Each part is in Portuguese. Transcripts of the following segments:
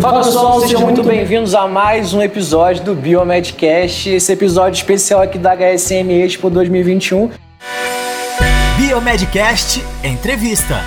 Fala pessoal, sejam muito bem-vindos a mais um episódio do Biomedcast, esse episódio especial aqui da HSM Expo 2021. Biomedcast Entrevista.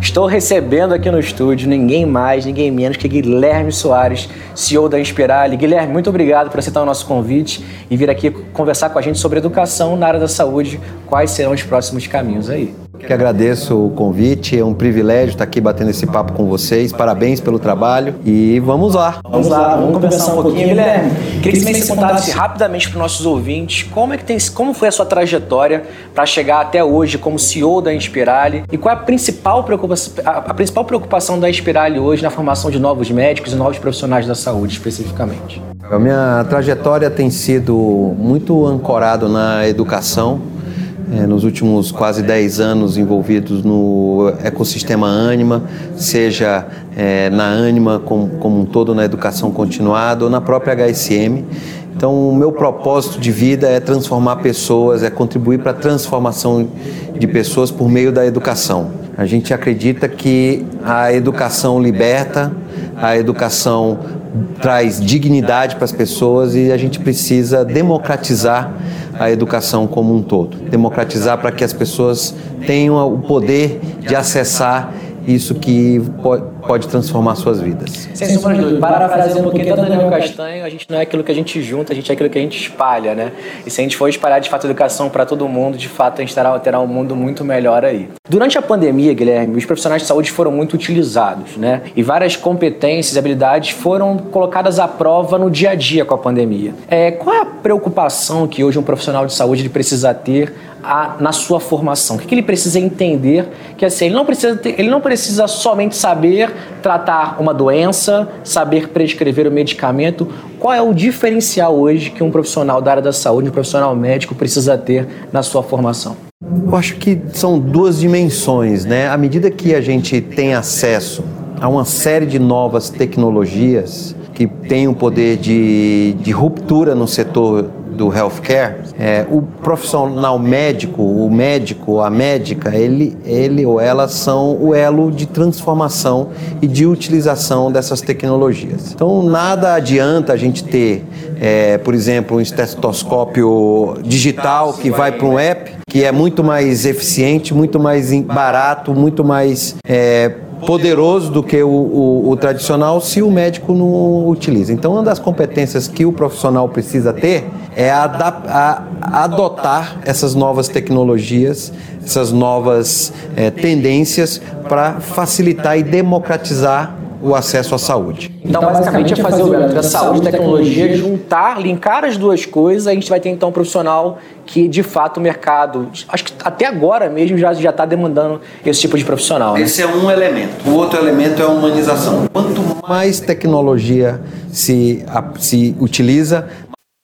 Estou recebendo aqui no estúdio ninguém mais, ninguém menos que Guilherme Soares, CEO da Inspirale. Guilherme, muito obrigado por aceitar o nosso convite e vir aqui conversar com a gente sobre educação na área da saúde. Quais serão os próximos caminhos aí? Que agradeço o convite, é um privilégio estar aqui batendo esse papo com vocês. Parabéns pelo trabalho e vamos lá. Vamos lá, vamos conversar um pouquinho, Guilherme. Queria que você contasse rapidamente para os nossos ouvintes como é que tem, como foi a sua trajetória para chegar até hoje como CEO da Inspirale e qual é a principal preocupação, a principal preocupação da Inspirale hoje na formação de novos médicos e novos profissionais da saúde, especificamente. A minha trajetória tem sido muito ancorado na educação é, nos últimos quase 10 anos envolvidos no ecossistema Anima, seja é, na Anima como, como um todo, na educação continuada ou na própria HSM. Então, o meu propósito de vida é transformar pessoas, é contribuir para a transformação de pessoas por meio da educação. A gente acredita que a educação liberta, a educação traz dignidade para as pessoas e a gente precisa democratizar a educação como um todo. Democratizar para que as pessoas tenham o poder de acessar isso que pode transformar suas vidas. Sem sombra de dúvida. Parafraseando um pouquinho Daniel Castanho, a gente não é aquilo que a gente junta, a gente é aquilo que a gente espalha, né? E se a gente for espalhar de fato educação para todo mundo, de fato a gente terá, terá um mundo muito melhor aí. Durante a pandemia, Guilherme, os profissionais de saúde foram muito utilizados, né? E várias competências e habilidades foram colocadas à prova no dia a dia com a pandemia. É, qual é a preocupação que hoje um profissional de saúde precisa ter a, na sua formação? O que, que, ele precisa entender? Que assim, ele não precisa, ter, ele não precisa somente saber tratar uma doença, saber prescrever o medicamento. Qual é o diferencial hoje que um profissional da área da saúde, um profissional médico, precisa ter na sua formação? Eu acho que são duas dimensões, né? À medida que a gente tem acesso a uma série de novas tecnologias que têm o poder de, de ruptura no setor do healthcare, é, o profissional médico, o médico, a médica, ele, ele ou ela são o elo de transformação e de utilização dessas tecnologias. Então, nada adianta a gente ter, é, por exemplo, um estetoscópio digital que vai para um app, que é muito mais eficiente, muito mais barato, muito mais é, poderoso do que o, o, o, tradicional se o médico não utiliza. Então, uma das competências que o profissional precisa ter é a, adotar essas novas tecnologias, essas novas é, tendências para facilitar e democratizar o acesso à saúde. Então, basicamente, é fazer o da saúde e tecnologia, juntar, linkar as duas coisas, a gente vai ter então um profissional que, de fato, o mercado, acho que até agora mesmo já está demandando esse tipo de profissional. Né? Esse é um elemento. O outro elemento é a humanização. Quanto mais tecnologia se, se utiliza,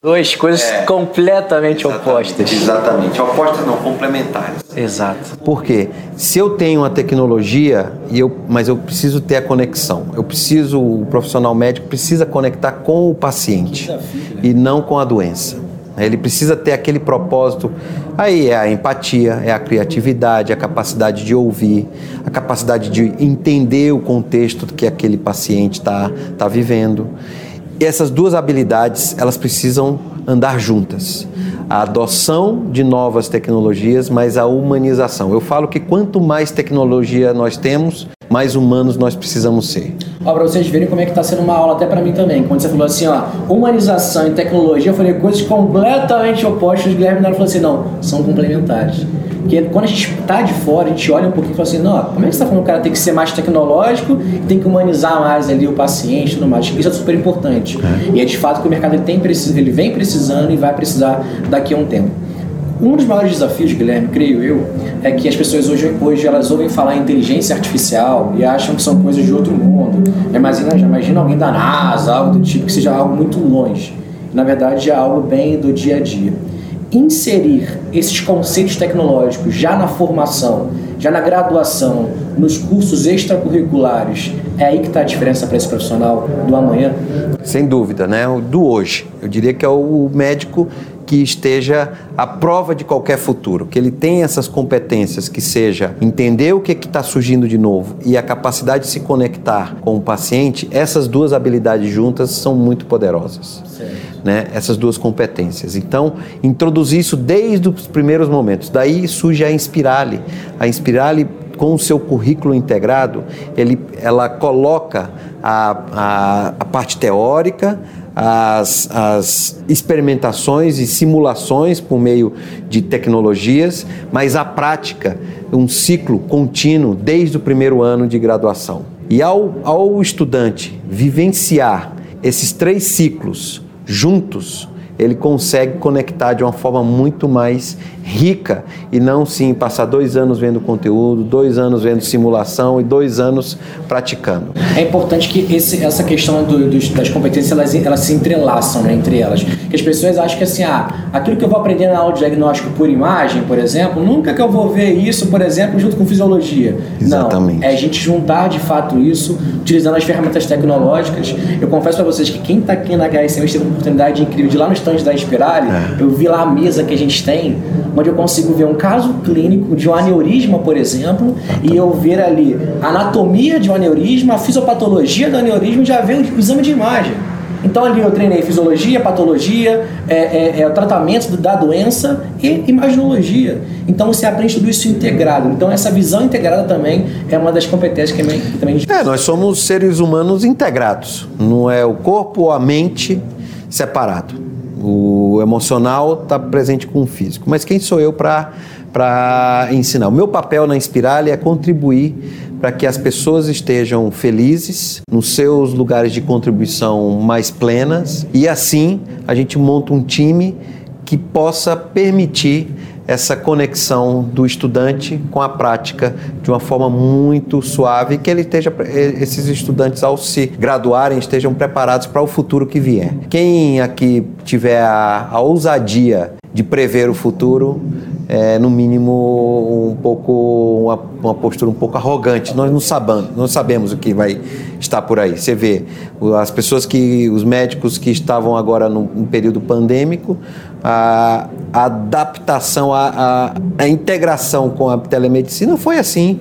Duas coisas é, completamente opostas. Exatamente. Opostas não, complementares. Exato. Por quê? Se eu tenho uma tecnologia, e eu, mas eu preciso ter a conexão. Eu preciso, o profissional médico precisa conectar com o paciente desafio, né? e não com a doença. Ele precisa ter aquele propósito. Aí é a empatia, é a criatividade, a capacidade de ouvir, a capacidade de entender o contexto que aquele paciente está tá vivendo. E essas duas habilidades, elas precisam andar juntas. A adoção de novas tecnologias, mas a humanização. Eu falo que quanto mais tecnologia nós temos, mais humanos nós precisamos ser. Ó, pra vocês verem como é que tá sendo uma aula até para mim também. Quando você falou assim, ó, humanização e tecnologia, eu falei coisas completamente opostas. O Guilherme falou assim, não, são complementares. Porque quando a gente está de fora, a gente olha um pouquinho e fala assim, não, como é que você está falando que o cara tem que ser mais tecnológico e tem que humanizar mais ali o paciente e tudo mais? Isso é super importante. É. E é de fato que o mercado ele, tem, ele vem precisando e vai precisar daqui a um tempo. Um dos maiores desafios, Guilherme, creio eu, é que as pessoas hoje, hoje elas ouvem falar em inteligência artificial e acham que são coisas de outro mundo. Imagina, imagina alguém da NASA, algo do tipo, que seja algo muito longe. Na verdade, é algo bem do dia a dia inserir esses conceitos tecnológicos já na formação, já na graduação, nos cursos extracurriculares, é aí que está a diferença para esse profissional do amanhã? Sem dúvida, né? Do hoje. Eu diria que é o médico que esteja à prova de qualquer futuro, que ele tenha essas competências, que seja entender o que está surgindo de novo e a capacidade de se conectar com o paciente, essas duas habilidades juntas são muito poderosas. Né? Essas duas competências. Então, introduzir isso desde os primeiros momentos. Daí surge a Inspirale. A Inspirale com o seu currículo integrado, ele, ela coloca a, a, a parte teórica, as, as, experimentações e simulações por meio de tecnologias, mas a prática, um ciclo contínuo desde o primeiro ano de graduação. E ao, ao estudante vivenciar esses três ciclos juntos, ele consegue conectar de uma forma muito mais rica e não sim passar dois anos vendo conteúdo, dois anos vendo simulação e dois anos praticando. É importante que esse, essa questão do, dos, das competências elas, elas se entrelaçam né, entre elas. Que as pessoas acham que assim, ah, aquilo que eu vou aprender na aula de diagnóstico por imagem, por exemplo, nunca que eu vou ver isso, por exemplo, junto com fisiologia. Exatamente. Não, é a gente juntar de fato isso, utilizando as ferramentas tecnológicas. Eu confesso para vocês que quem está aqui na HSM teve uma oportunidade incrível de ir lá no stand da Espirale, é. eu vi lá a mesa que a gente tem, onde eu consigo ver um caso clínico de um aneurisma, por exemplo, e eu ver ali a anatomia de um aneurisma, a fisiopatologia do aneurisma e já ver o exame de imagem. Então ali eu treinei fisiologia, patologia, é, é, é, o tratamento da doença e imaginologia. Então você aprende tudo isso integrado. Então essa visão integrada também é uma das competências que, que também a gente É, nós somos seres humanos integrados. Não é o corpo ou a mente separado. O emocional está presente com o físico. Mas quem sou eu para ensinar? O meu papel na Inspirale é contribuir para que as pessoas estejam felizes nos seus lugares de contribuição mais plenas e assim a gente monta um time que possa permitir essa conexão do estudante com a prática de uma forma muito suave, que ele esteja, esses estudantes ao se graduarem estejam preparados para o futuro que vier. Quem aqui tiver a, a ousadia de prever o futuro, é, no mínimo um pouco uma, uma, postura um pouco arrogante. Nós não sabemos, não sabemos o que vai estar por aí. Você vê as pessoas que, os médicos que estavam agora no, período pandêmico, a, a adaptação, a, a, a, integração com a telemedicina foi assim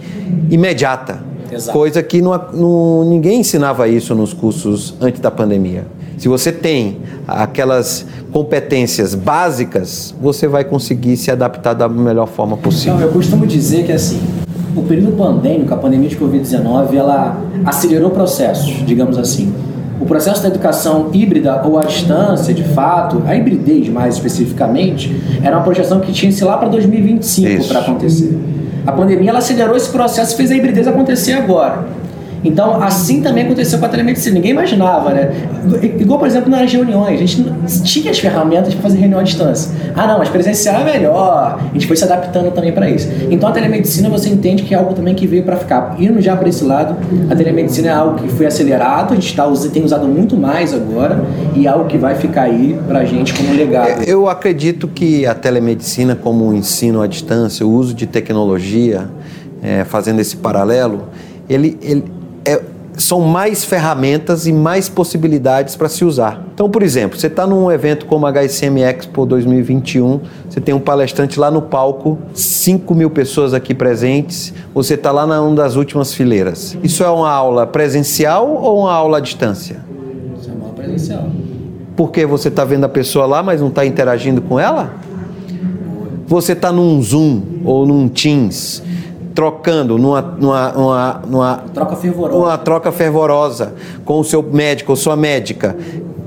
imediata. Exato. Coisa que não, não, ninguém ensinava isso nos cursos antes da pandemia. Se você tem aquelas competências básicas, você vai conseguir se adaptar da melhor forma possível. Não, eu costumo dizer que assim, o período pandêmico, a pandemia de Covid-19, ela acelerou processos, digamos assim. O processo da educação híbrida ou à distância, de fato, a hibridez mais especificamente, era uma projeção que tinha-se lá para 2025 para acontecer. A pandemia ela acelerou esse processo e fez a hibridez acontecer agora. Então, assim também aconteceu com a telemedicina. Ninguém imaginava, né? Igual, por exemplo, nas reuniões. A gente tinha as ferramentas para fazer reunião à distância. Ah, não, mas presencial é melhor. A gente foi se adaptando também para isso. Então, a telemedicina você entende que é algo também que veio para ficar. Indo já para esse lado, a telemedicina é algo que foi acelerado, a gente tá, tem usado muito mais agora e é algo que vai ficar aí para a gente como legado. Eu acredito que a telemedicina, como o ensino à distância, o uso de tecnologia, é, fazendo esse paralelo, ele, ele, é, são mais ferramentas e mais possibilidades para se usar. Então, por exemplo, você está num evento como a HSM Expo 2021, você tem um palestrante lá no palco, 5 mil pessoas aqui presentes, você está lá na uma das últimas fileiras. Isso é uma aula presencial ou uma aula à distância? Isso é uma aula presencial. Porque você está vendo a pessoa lá, mas não está interagindo com ela? Você está num Zoom ou num Teams trocando numa, numa, numa, numa, troca fervorosa. Uma troca fervorosa com o seu médico ou sua médica.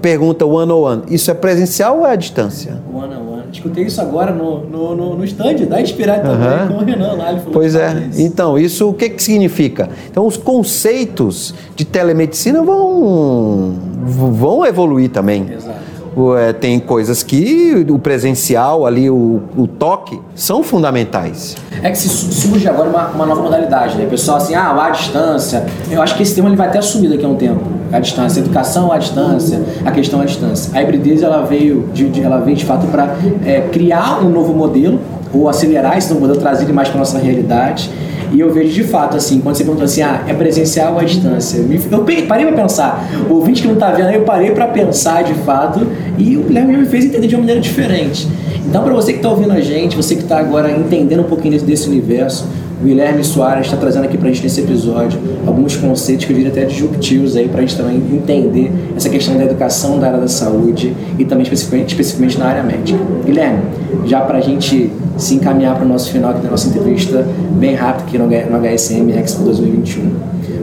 Pergunta one on one. Isso é presencial ou é à distância? One on one. Escutei isso agora no, no, no, no stand da Inspirar também com o Renan lá. Ele falou pois é. Isso. Então, isso o que, que significa? Então, os conceitos de telemedicina vão, vão evoluir também. Exato é, tem coisas que o presencial ali, o, o, toque, são fundamentais. É que se surge agora uma, uma nova modalidade, né? O pessoal assim, ah, a distância. Eu acho que esse tema ele vai até assumir daqui a um tempo. A distância, a educação à distância, a questão à distância. A hibridez ela veio de, de ela veio de fato para é, criar um novo modelo ou acelerar esse novo modelo, trazer ele mais para nossa realidade E eu vejo de fato, assim, quando você perguntou assim, ah, é presencial ou à distância? Eu parei pra pensar. O ouvinte que não tá vendo, eu parei pra pensar de fato e o Guilherme me fez entender de uma maneira diferente. Então, para você que está ouvindo a gente, você que está agora entendendo um pouquinho desse universo, o Guilherme Soares está trazendo aqui para a gente nesse episódio alguns conceitos que eu diria até disruptivos aí para a gente também entender essa questão da educação da área da saúde e também especificamente, especificamente na área médica. Guilherme, já para a gente se encaminhar para o nosso final aqui da nossa entrevista, bem rápido aqui no, no HSM Expo 2021.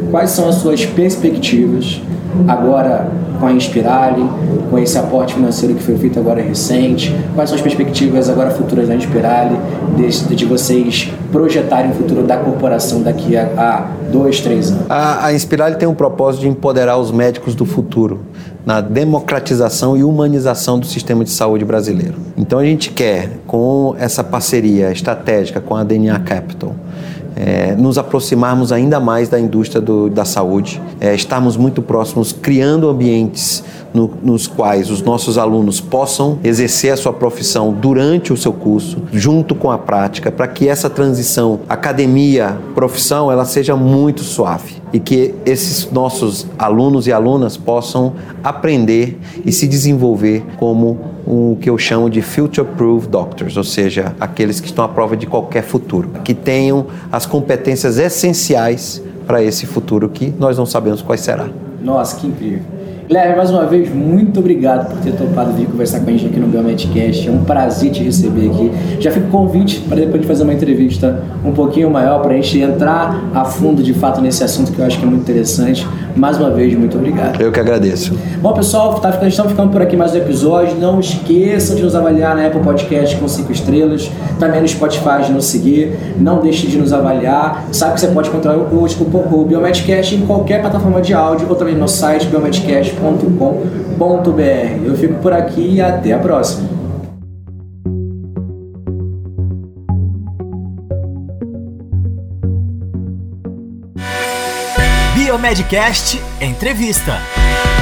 Quais são as suas perspectivas agora com a Inspirale, com esse aporte financeiro que foi feito agora recente? Quais são as perspectivas agora futuras da Inspirale, de, de vocês projetarem o futuro da corporação daqui a, a dois, três anos? A, a Inspirale tem um propósito de empoderar os médicos do futuro na democratização e humanização do sistema de saúde brasileiro. Então a gente quer, com essa parceria estratégica com a DNA Capital, é, nos aproximarmos ainda mais da indústria do, da saúde, é, estarmos muito próximos, criando ambientes no, nos quais os nossos alunos possam exercer a sua profissão durante o seu curso, junto com a prática, para que essa transição academia-profissão ela seja muito suave e que esses nossos alunos e alunas possam aprender e se desenvolver como o que eu chamo de future-proof doctors, ou seja, aqueles que estão à prova de qualquer futuro, que tenham as competências essenciais para esse futuro que nós não sabemos qual será. Nossa, que incrível. Guilherme, mais uma vez, muito obrigado por ter topado vir conversar com a gente aqui no Biomedcast. É um prazer te receber aqui. Já fico convite para depois de fazer uma entrevista um pouquinho maior, para a gente entrar a fundo de fato nesse assunto que eu acho que é muito interessante. Mais uma vez, muito obrigado. Eu que agradeço. Bom, pessoal, tá, estamos ficando por aqui mais um episódio. Não esqueçam de nos avaliar na Apple Podcast com 5 estrelas. Também no Spotify de nos seguir. Não deixe de nos avaliar. Sabe que você pode encontrar o, o, o Biomedcast em qualquer plataforma de áudio ou também no site biomedcast.com.br. Eu fico por aqui e até a próxima. Biomedcast Entrevista.